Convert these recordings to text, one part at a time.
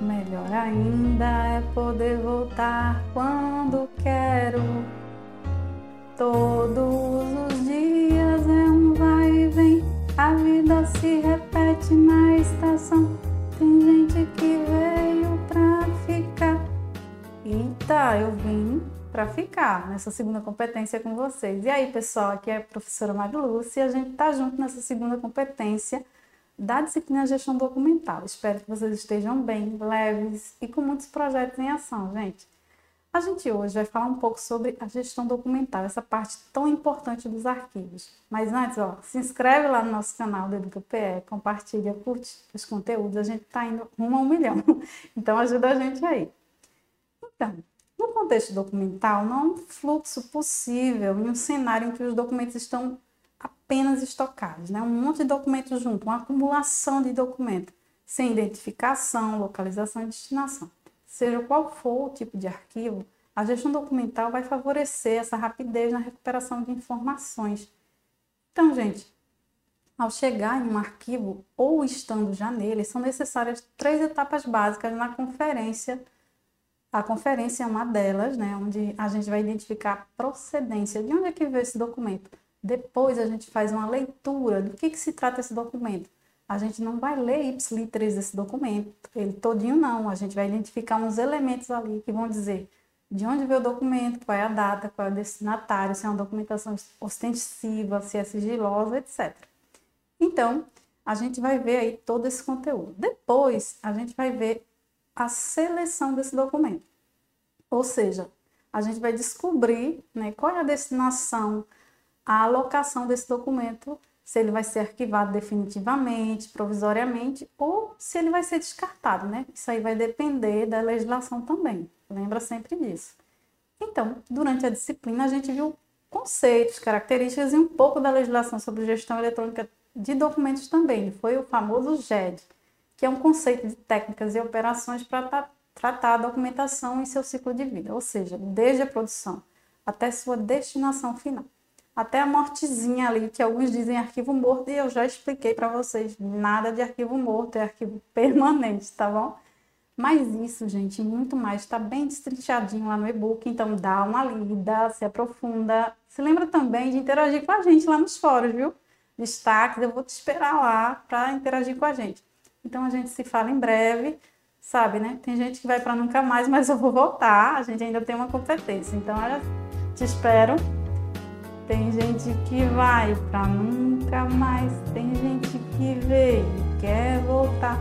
Melhor ainda é poder voltar quando quero. Todos os dias é um vai e vem, a vida se repete na estação. Tem gente que veio pra ficar. Eita, eu vim para ficar nessa segunda competência com vocês. E aí, pessoal, aqui é a professora Marilúcia e a gente tá junto nessa segunda competência da disciplina Gestão Documental. Espero que vocês estejam bem, leves e com muitos projetos em ação, gente. A gente hoje vai falar um pouco sobre a gestão documental, essa parte tão importante dos arquivos. Mas antes, ó, se inscreve lá no nosso canal do EducaPE, compartilha, curte os conteúdos, a gente está indo rumo a um milhão. Então ajuda a gente aí. Então, no contexto documental, não há um fluxo possível em um cenário em que os documentos estão apenas estocados, né? um monte de documentos junto, uma acumulação de documentos, sem identificação, localização e destinação. Seja qual for o tipo de arquivo, a gestão documental vai favorecer essa rapidez na recuperação de informações. Então, gente, ao chegar em um arquivo ou estando já nele, são necessárias três etapas básicas na conferência a conferência é uma delas, né, onde a gente vai identificar a procedência, de onde é que veio esse documento. Depois a gente faz uma leitura do que, que se trata esse documento. A gente não vai ler ipsiliteres desse documento, ele todinho não. A gente vai identificar uns elementos ali que vão dizer de onde veio o documento, qual é a data, qual é o destinatário, se é uma documentação ostensiva, se é sigilosa, etc. Então, a gente vai ver aí todo esse conteúdo. Depois, a gente vai ver a seleção desse documento. Ou seja, a gente vai descobrir né, qual é a destinação, a alocação desse documento, se ele vai ser arquivado definitivamente, provisoriamente, ou se ele vai ser descartado, né? Isso aí vai depender da legislação também. Lembra sempre disso. Então, durante a disciplina, a gente viu conceitos, características e um pouco da legislação sobre gestão eletrônica de documentos também. Foi o famoso GED que é um conceito de técnicas e operações para tratar a documentação em seu ciclo de vida, ou seja, desde a produção até sua destinação final. Até a mortezinha ali, que alguns dizem arquivo morto, e eu já expliquei para vocês, nada de arquivo morto, é arquivo permanente, tá bom? Mas isso, gente, muito mais, está bem destrinchadinho lá no e-book, então dá uma lida, se aprofunda. Se lembra também de interagir com a gente lá nos fóruns, viu? Destaques, eu vou te esperar lá para interagir com a gente. Então a gente se fala em breve, sabe, né? Tem gente que vai para nunca mais, mas eu vou voltar. A gente ainda tem uma competência. Então, olha, te espero. Tem gente que vai para nunca mais. Tem gente que veio e quer voltar.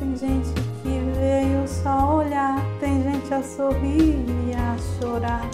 Tem gente que veio só olhar. Tem gente a sorrir e a chorar.